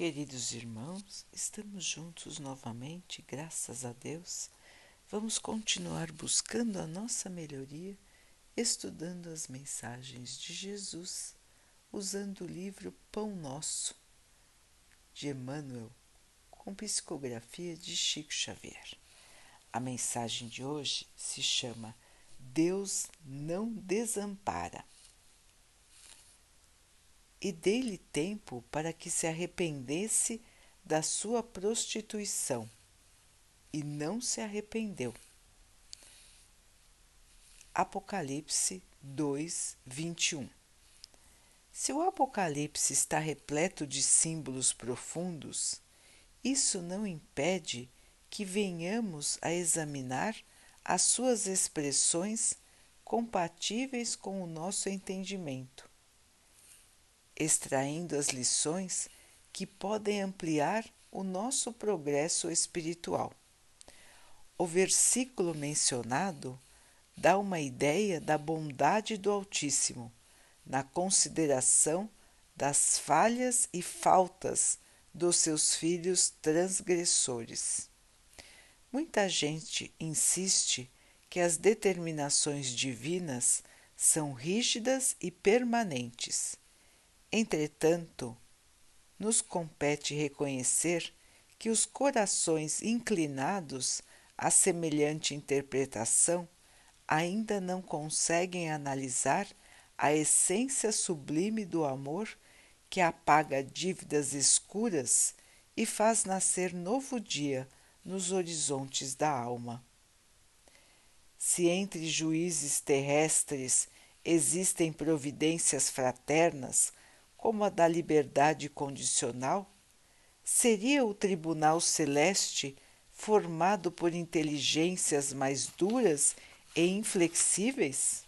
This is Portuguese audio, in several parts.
Queridos irmãos, estamos juntos novamente, graças a Deus. Vamos continuar buscando a nossa melhoria, estudando as mensagens de Jesus, usando o livro Pão Nosso, de Emmanuel, com psicografia de Chico Xavier. A mensagem de hoje se chama Deus não desampara e dei-lhe tempo para que se arrependesse da sua prostituição, e não se arrependeu. Apocalipse 2, 21 Se o Apocalipse está repleto de símbolos profundos, isso não impede que venhamos a examinar as suas expressões compatíveis com o nosso entendimento extraindo as lições que podem ampliar o nosso progresso espiritual. O versículo mencionado dá uma ideia da bondade do Altíssimo na consideração das falhas e faltas dos seus filhos transgressores. Muita gente insiste que as determinações divinas são rígidas e permanentes Entretanto, nos compete reconhecer que os corações inclinados a semelhante interpretação ainda não conseguem analisar a essência sublime do amor que apaga dívidas escuras e faz nascer novo dia nos horizontes da alma. Se entre juízes terrestres existem providências fraternas, como a da liberdade condicional, seria o tribunal celeste formado por inteligências mais duras e inflexíveis?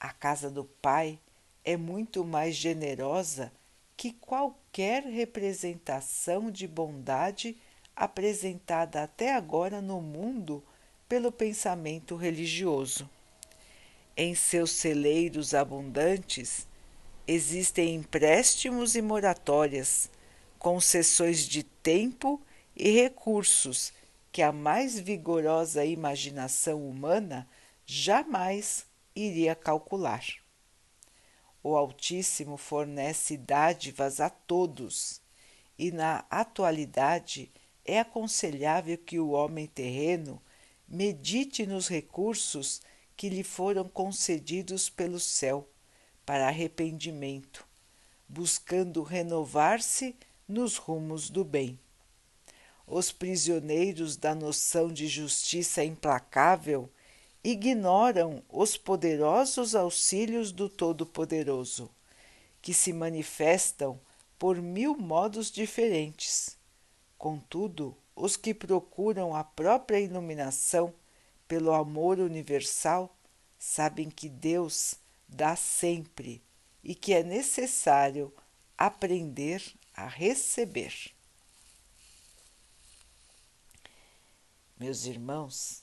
A casa do Pai é muito mais generosa que qualquer representação de bondade apresentada até agora no mundo pelo pensamento religioso. Em seus celeiros abundantes, existem empréstimos e moratórias, concessões de tempo e recursos que a mais vigorosa imaginação humana jamais iria calcular. O Altíssimo fornece dádivas a todos, e na atualidade é aconselhável que o homem terreno medite nos recursos que lhe foram concedidos pelo céu para arrependimento, buscando renovar-se nos rumos do bem. Os prisioneiros da noção de justiça implacável ignoram os poderosos auxílios do Todo-Poderoso, que se manifestam por mil modos diferentes. Contudo, os que procuram a própria iluminação pelo amor universal sabem que Deus dá sempre e que é necessário aprender a receber. Meus irmãos,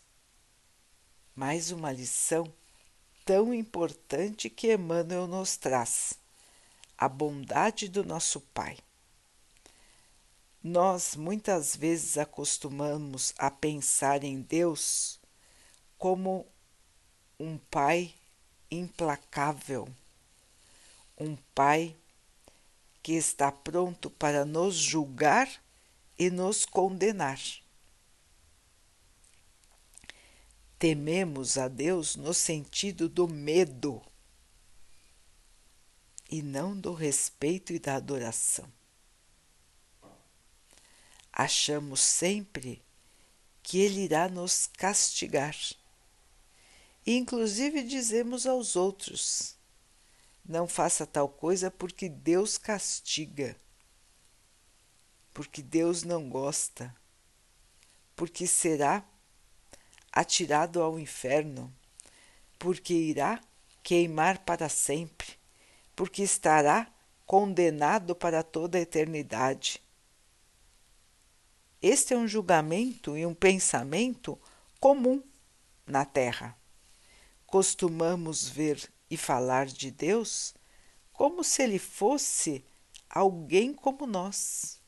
mais uma lição tão importante que Emmanuel nos traz: a bondade do nosso Pai. Nós muitas vezes acostumamos a pensar em Deus como um pai implacável, um Pai que está pronto para nos julgar e nos condenar. Tememos a Deus no sentido do medo e não do respeito e da adoração. Achamos sempre que Ele irá nos castigar inclusive dizemos aos outros: não faça tal coisa porque Deus castiga, porque Deus não gosta, porque será atirado ao inferno, porque irá queimar para sempre, porque estará condenado para toda a eternidade. Este é um julgamento e um pensamento comum na Terra costumamos ver e falar de Deus como se ele fosse alguém como nós.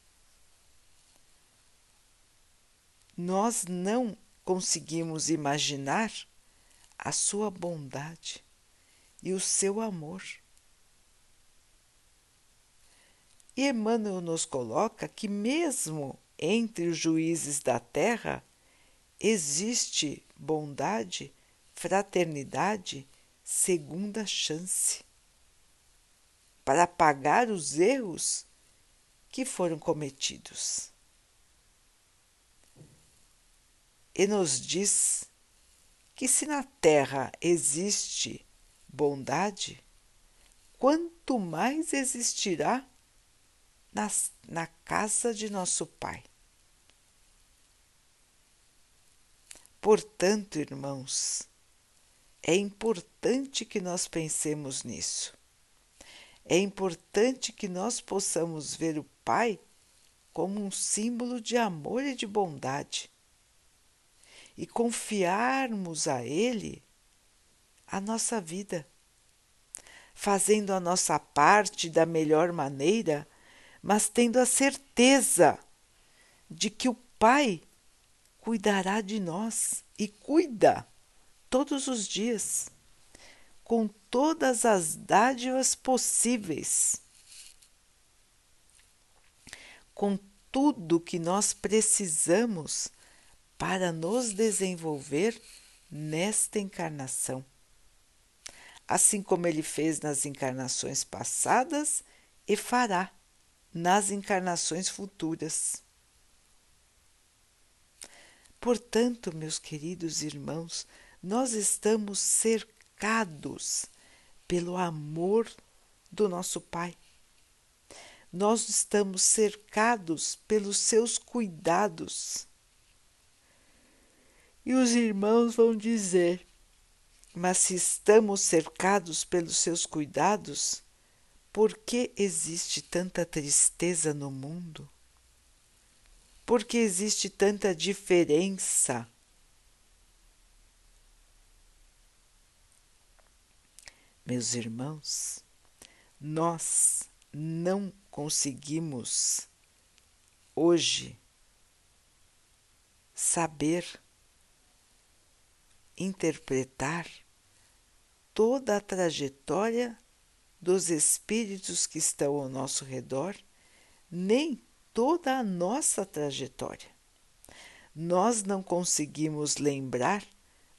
Nós não conseguimos imaginar a sua bondade e o seu amor. E Emmanuel nos coloca que, mesmo entre os juízes da terra, existe bondade, fraternidade, segunda chance para pagar os erros que foram cometidos. E nos diz que se na terra existe bondade, quanto mais existirá nas, na casa de nosso Pai. Portanto, irmãos, é importante que nós pensemos nisso. É importante que nós possamos ver o Pai como um símbolo de amor e de bondade e confiarmos a Ele a nossa vida, fazendo a nossa parte da melhor maneira mas tendo a certeza de que o Pai cuidará de nós e cuida todos os dias, com todas as dádivas possíveis, com tudo que nós precisamos para nos desenvolver nesta encarnação. Assim como ele fez nas encarnações passadas e fará nas encarnações futuras. Portanto, meus queridos irmãos, nós estamos cercados pelo amor do nosso Pai. Nós estamos cercados pelos seus cuidados. E os irmãos vão dizer: Mas se estamos cercados pelos seus cuidados, por que existe tanta tristeza no mundo? Por que existe tanta diferença? Meus irmãos, nós não conseguimos hoje saber interpretar toda a trajetória dos espíritos que estão ao nosso redor, nem toda a nossa trajetória. Nós não conseguimos lembrar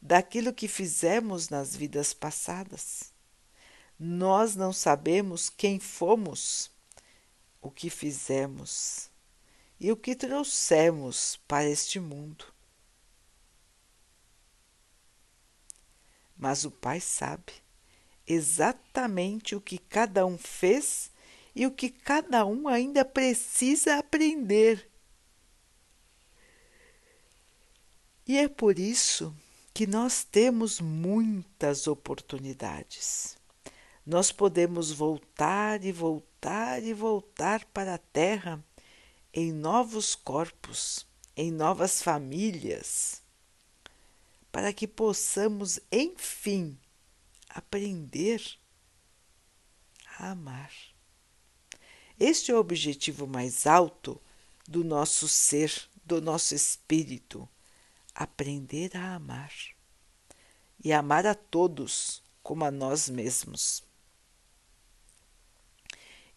daquilo que fizemos nas vidas passadas. Nós não sabemos quem fomos, o que fizemos e o que trouxemos para este mundo. Mas o Pai sabe exatamente o que cada um fez e o que cada um ainda precisa aprender. E é por isso que nós temos muitas oportunidades. Nós podemos voltar e voltar e voltar para a Terra em novos corpos, em novas famílias, para que possamos, enfim, aprender a amar. Este é o objetivo mais alto do nosso ser, do nosso espírito, aprender a amar e amar a todos como a nós mesmos.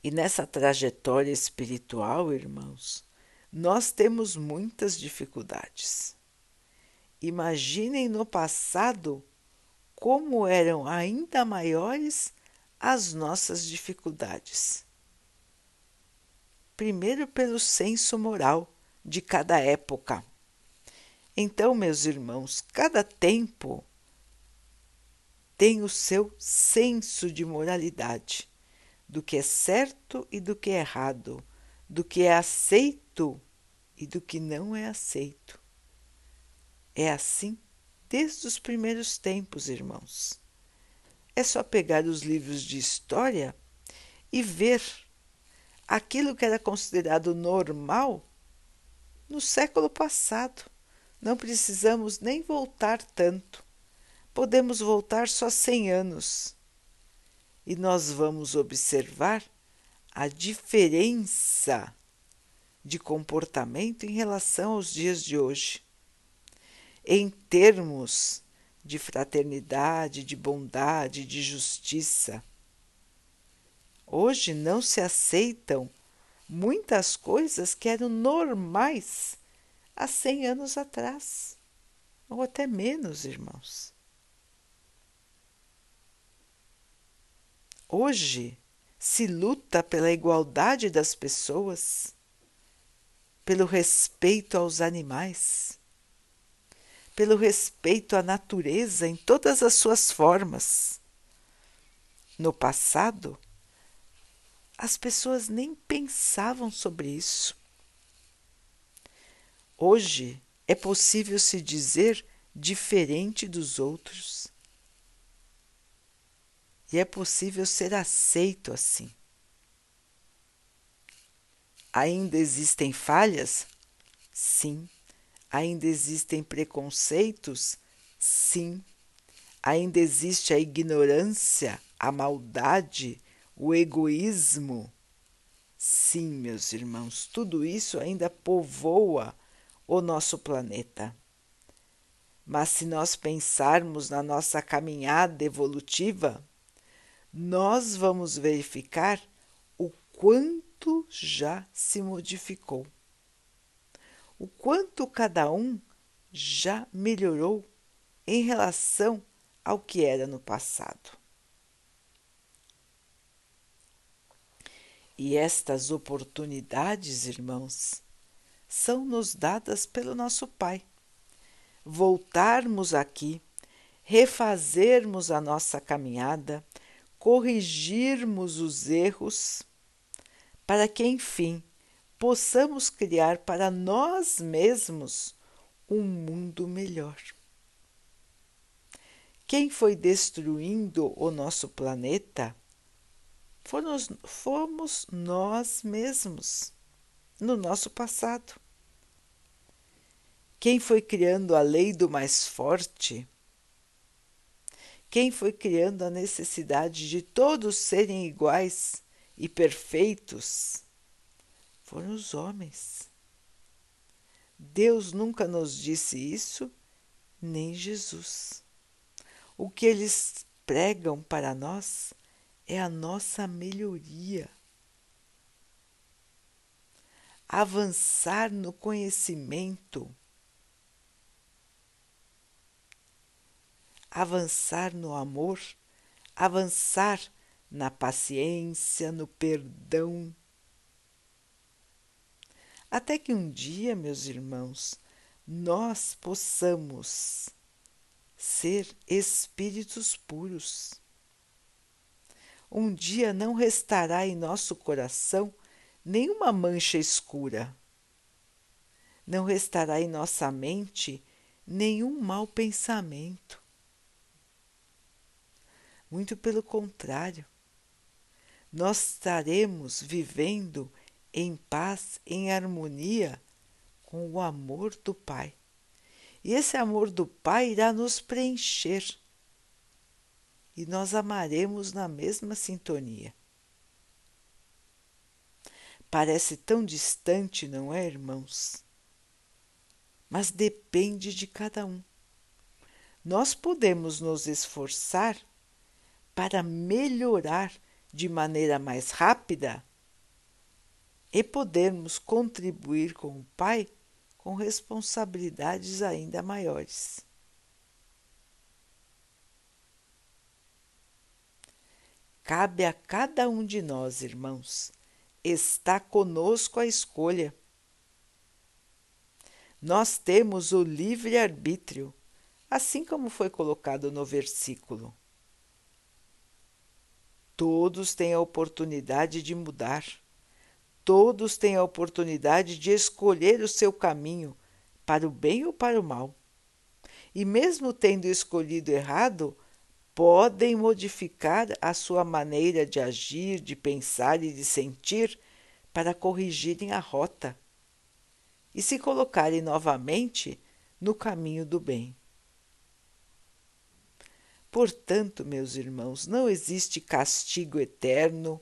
E nessa trajetória espiritual, irmãos, nós temos muitas dificuldades. Imaginem no passado como eram ainda maiores as nossas dificuldades. Primeiro, pelo senso moral de cada época. Então, meus irmãos, cada tempo tem o seu senso de moralidade, do que é certo e do que é errado, do que é aceito e do que não é aceito. É assim desde os primeiros tempos, irmãos. É só pegar os livros de história e ver aquilo que era considerado normal no século passado. Não precisamos nem voltar tanto. Podemos voltar só 100 anos. E nós vamos observar a diferença de comportamento em relação aos dias de hoje, em termos de fraternidade, de bondade, de justiça. Hoje não se aceitam muitas coisas que eram normais há 100 anos atrás, ou até menos, irmãos. Hoje se luta pela igualdade das pessoas, pelo respeito aos animais, pelo respeito à natureza em todas as suas formas. No passado, as pessoas nem pensavam sobre isso. Hoje é possível se dizer diferente dos outros. E é possível ser aceito assim. Ainda existem falhas? Sim. Ainda existem preconceitos? Sim. Ainda existe a ignorância, a maldade, o egoísmo. Sim, meus irmãos, tudo isso ainda povoa o nosso planeta. Mas se nós pensarmos na nossa caminhada evolutiva, nós vamos verificar o quanto já se modificou, o quanto cada um já melhorou em relação ao que era no passado. E estas oportunidades, irmãos, são nos dadas pelo nosso Pai. Voltarmos aqui, refazermos a nossa caminhada, corrigirmos os erros, para que, enfim, possamos criar para nós mesmos um mundo melhor. Quem foi destruindo o nosso planeta fomos, fomos nós mesmos, no nosso passado. Quem foi criando a lei do mais forte? Quem foi criando a necessidade de todos serem iguais e perfeitos? Foram os homens. Deus nunca nos disse isso, nem Jesus. O que eles pregam para nós é a nossa melhoria. Avançar no conhecimento, avançar no amor, avançar na paciência, no perdão. Até que um dia, meus irmãos, nós possamos ser espíritos puros um dia não restará em nosso coração nenhuma mancha escura. Não restará em nossa mente nenhum mau pensamento. Muito pelo contrário, nós estaremos vivendo em paz, em harmonia com o amor do Pai. E esse amor do Pai irá nos preencher e nós amaremos na mesma sintonia. Parece tão distante, não é, irmãos? Mas depende de cada um. Nós podemos nos esforçar para melhorar de maneira mais rápida e podermos contribuir com o Pai com responsabilidades ainda maiores. Cabe a cada um de nós, irmãos. Está conosco a escolha. Nós temos o livre-arbítrio, assim como foi colocado no versículo. Todos têm a oportunidade de mudar. Todos têm a oportunidade de escolher o seu caminho, para o bem ou para o mal. E mesmo tendo escolhido errado, podem modificar a sua maneira de agir, de pensar e de sentir para corrigirem a rota e se colocarem novamente no caminho do bem. Portanto, meus irmãos, não existe castigo eterno,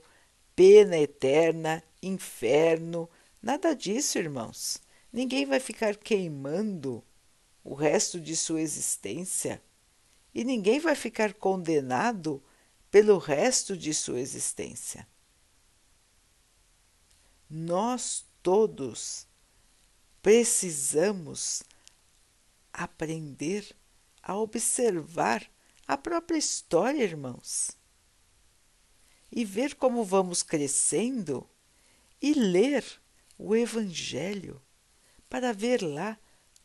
pena eterna, inferno, nada disso, irmãos. Ninguém vai ficar queimando o resto de sua existência e ninguém vai ficar condenado pelo resto de sua existência. Nós todos precisamos aprender a observar a própria história, irmãos, e ver como vamos crescendo e ler o Evangelho para ver lá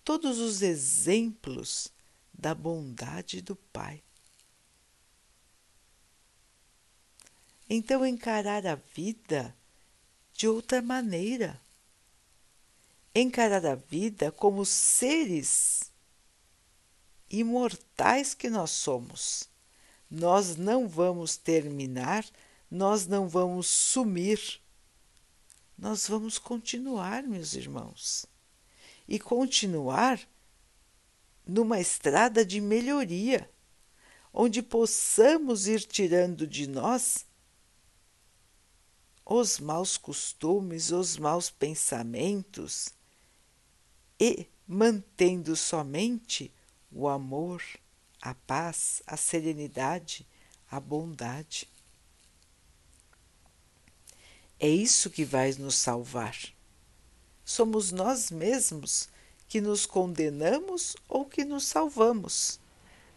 todos os exemplos da bondade do Pai. Então, encarar a vida de outra maneira. Encarar a vida como seres imortais que nós somos. Nós não vamos terminar, nós não vamos sumir. Nós vamos continuar, meus irmãos e continuar numa estrada de melhoria, onde possamos ir tirando de nós os maus costumes, os maus pensamentos e mantendo somente o amor, a paz, a serenidade, a bondade. É isso que vai nos salvar somos nós mesmos que nos condenamos ou que nos salvamos.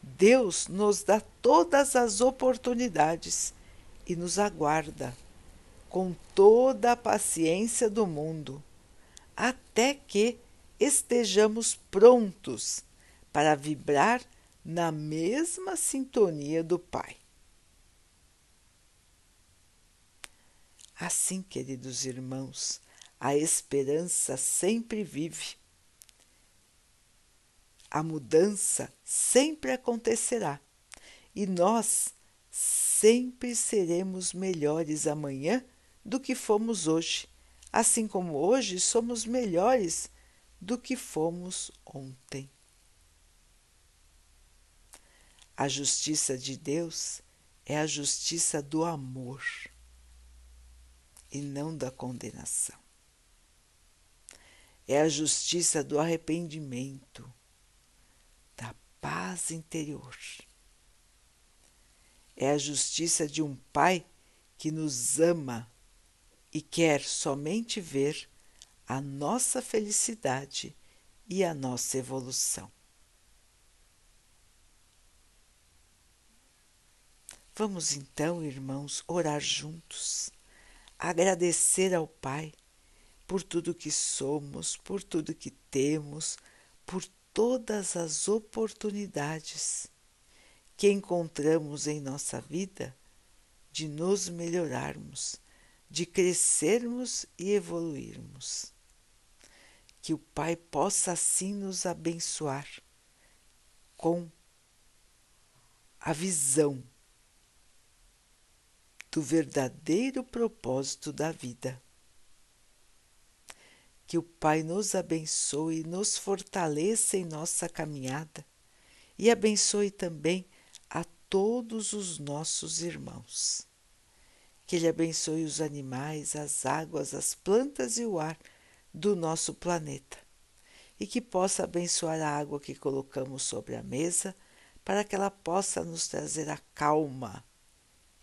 Deus nos dá todas as oportunidades e nos aguarda com toda a paciência do mundo, até que estejamos prontos para vibrar na mesma sintonia do Pai. Assim, queridos irmãos, a esperança sempre vive. A mudança sempre acontecerá e nós sempre seremos melhores amanhã do que fomos hoje, assim como hoje somos melhores do que fomos ontem. A justiça de Deus é a justiça do amor e não da condenação é a justiça do arrependimento, da paz interior. É a justiça de um Pai que nos ama e quer somente ver a nossa felicidade e a nossa evolução. Vamos então, irmãos, orar juntos, agradecer ao Pai por tudo que somos, por tudo que temos, por todas as oportunidades que encontramos em nossa vida de nos melhorarmos, de crescermos e evoluirmos. Que o Pai possa assim nos abençoar com a visão do verdadeiro propósito da vida que o Pai nos abençoe e nos fortaleça em nossa caminhada e abençoe também a todos os nossos irmãos. Que Ele abençoe os animais, as águas, as plantas e o ar do nosso planeta e que possa abençoar a água que colocamos sobre a mesa para que ela possa nos trazer a calma